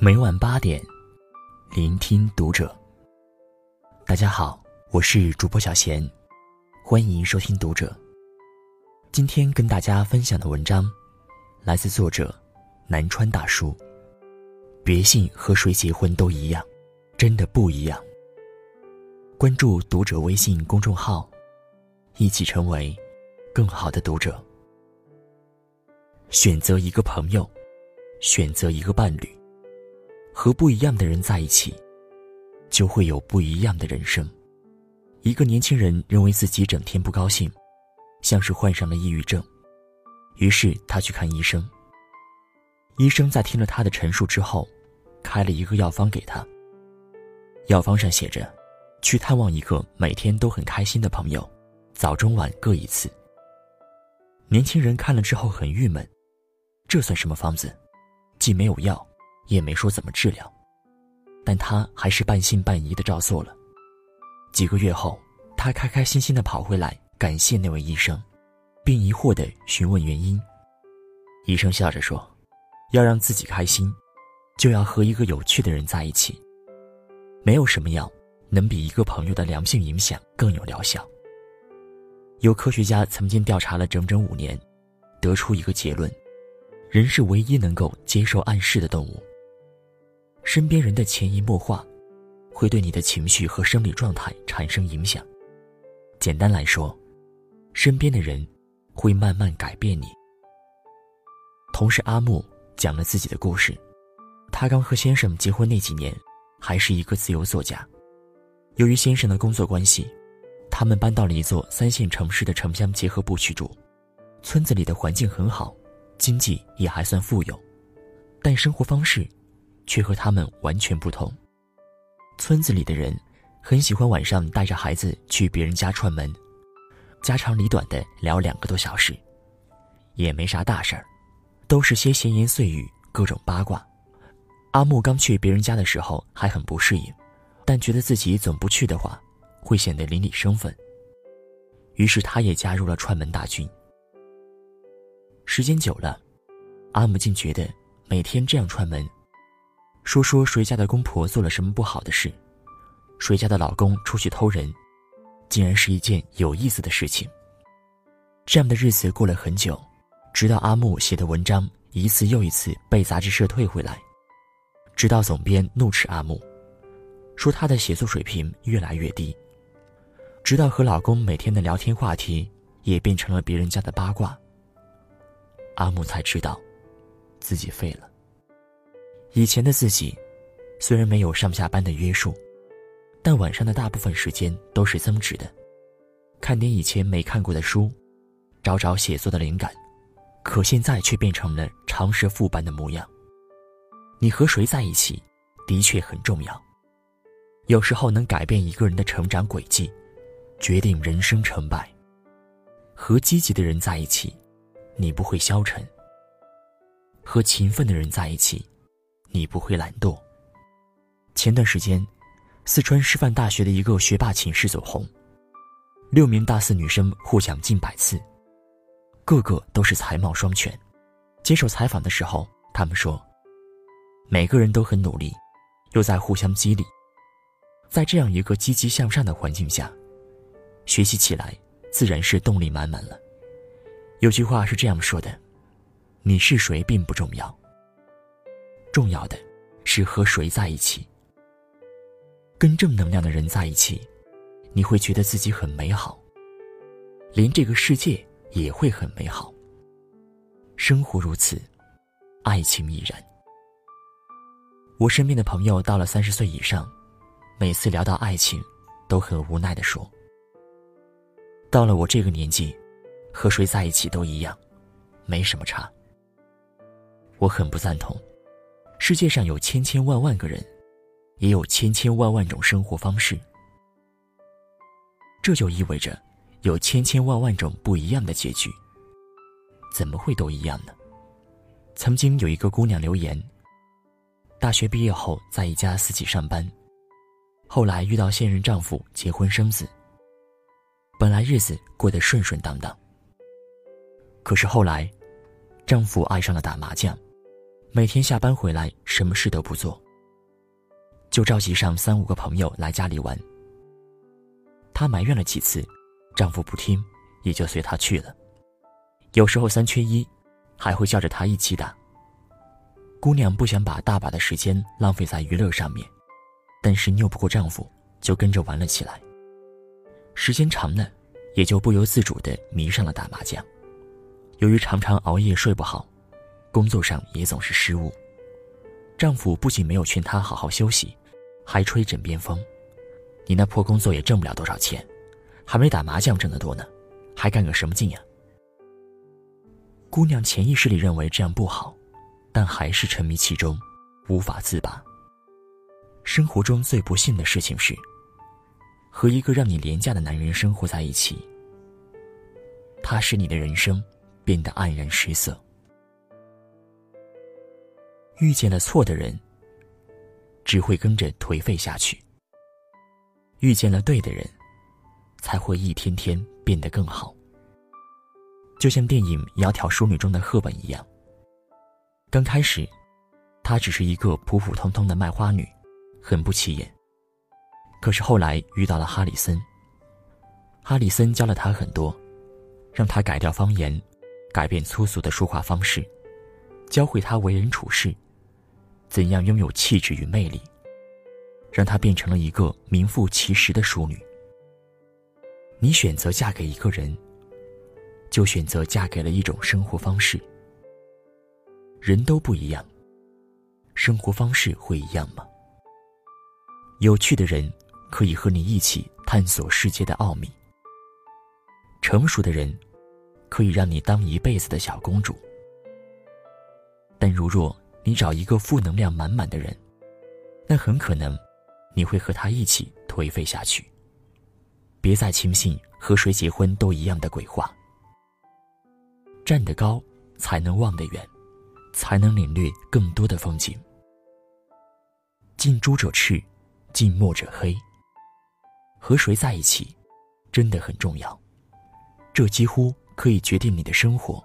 每晚八点，聆听读者。大家好，我是主播小贤，欢迎收听读者。今天跟大家分享的文章，来自作者南川大叔。别信和谁结婚都一样，真的不一样。关注读者微信公众号，一起成为更好的读者。选择一个朋友，选择一个伴侣。和不一样的人在一起，就会有不一样的人生。一个年轻人认为自己整天不高兴，像是患上了抑郁症，于是他去看医生。医生在听了他的陈述之后，开了一个药方给他。药方上写着，去探望一个每天都很开心的朋友，早中晚各一次。年轻人看了之后很郁闷，这算什么方子？既没有药。也没说怎么治疗，但他还是半信半疑的照做了。几个月后，他开开心心的跑回来感谢那位医生，并疑惑的询问原因。医生笑着说：“要让自己开心，就要和一个有趣的人在一起。没有什么药能比一个朋友的良性影响更有疗效。”有科学家曾经调查了整整五年，得出一个结论：人是唯一能够接受暗示的动物。身边人的潜移默化，会对你的情绪和生理状态产生影响。简单来说，身边的人会慢慢改变你。同事阿木讲了自己的故事，他刚和先生结婚那几年，还是一个自由作家。由于先生的工作关系，他们搬到了一座三线城市的城乡结合部去住。村子里的环境很好，经济也还算富有，但生活方式。却和他们完全不同。村子里的人很喜欢晚上带着孩子去别人家串门，家长里短的聊两个多小时，也没啥大事儿，都是些闲言碎语、各种八卦。阿木刚去别人家的时候还很不适应，但觉得自己总不去的话，会显得邻里生分。于是他也加入了串门大军。时间久了，阿木竟觉得每天这样串门。说说谁家的公婆做了什么不好的事，谁家的老公出去偷人，竟然是一件有意思的事情。这样的日子过了很久，直到阿木写的文章一次又一次被杂志社退回来，直到总编怒斥阿木，说他的写作水平越来越低，直到和老公每天的聊天话题也变成了别人家的八卦，阿木才知道，自己废了。以前的自己，虽然没有上下班的约束，但晚上的大部分时间都是增值的，看点以前没看过的书，找找写作的灵感，可现在却变成了长舌妇般的模样。你和谁在一起，的确很重要，有时候能改变一个人的成长轨迹，决定人生成败。和积极的人在一起，你不会消沉；和勤奋的人在一起。你不会懒惰。前段时间，四川师范大学的一个学霸寝室走红，六名大四女生互奖近百次，个个都是才貌双全。接受采访的时候，他们说，每个人都很努力，又在互相激励，在这样一个积极向上的环境下，学习起来自然是动力满满了。有句话是这样说的：“你是谁并不重要。”重要的，是和谁在一起。跟正能量的人在一起，你会觉得自己很美好，连这个世界也会很美好。生活如此，爱情亦然。我身边的朋友到了三十岁以上，每次聊到爱情，都很无奈的说：“到了我这个年纪，和谁在一起都一样，没什么差。”我很不赞同。世界上有千千万万个人，也有千千万万种生活方式。这就意味着，有千千万万种不一样的结局。怎么会都一样呢？曾经有一个姑娘留言：大学毕业后在一家私企上班，后来遇到现任丈夫，结婚生子。本来日子过得顺顺当当。可是后来，丈夫爱上了打麻将。每天下班回来什么事都不做，就召集上三五个朋友来家里玩。她埋怨了几次，丈夫不听，也就随她去了。有时候三缺一，还会叫着她一起打。姑娘不想把大把的时间浪费在娱乐上面，但是拗不过丈夫，就跟着玩了起来。时间长了，也就不由自主的迷上了打麻将。由于常常熬夜睡不好，工作上也总是失误。丈夫不仅没有劝她好好休息，还吹枕边风：“你那破工作也挣不了多少钱，还没打麻将挣得多呢，还干个什么劲呀？”姑娘潜意识里认为这样不好，但还是沉迷其中，无法自拔。生活中最不幸的事情是，和一个让你廉价的男人生活在一起，他使你的人生。变得黯然失色。遇见了错的人，只会跟着颓废下去；遇见了对的人，才会一天天变得更好。就像电影《窈窕淑女》中的赫本一样，刚开始，她只是一个普普通通的卖花女，很不起眼。可是后来遇到了哈里森，哈里森教了她很多，让她改掉方言。改变粗俗的说话方式，教会她为人处事，怎样拥有气质与魅力，让她变成了一个名副其实的淑女。你选择嫁给一个人，就选择嫁给了一种生活方式。人都不一样，生活方式会一样吗？有趣的人可以和你一起探索世界的奥秘。成熟的人。可以让你当一辈子的小公主，但如若你找一个负能量满满的人，那很可能你会和他一起颓废下去。别再轻信和谁结婚都一样的鬼话。站得高才能望得远，才能领略更多的风景。近朱者赤，近墨者黑。和谁在一起，真的很重要。这几乎。可以决定你的生活，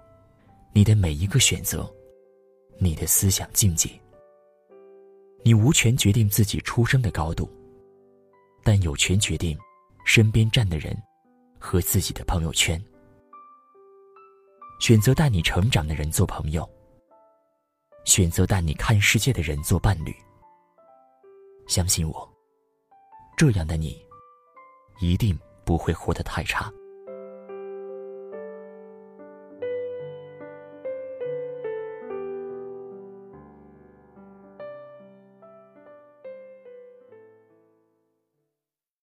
你的每一个选择，你的思想境界。你无权决定自己出生的高度，但有权决定身边站的人和自己的朋友圈。选择带你成长的人做朋友，选择带你看世界的人做伴侣。相信我，这样的你，一定不会活得太差。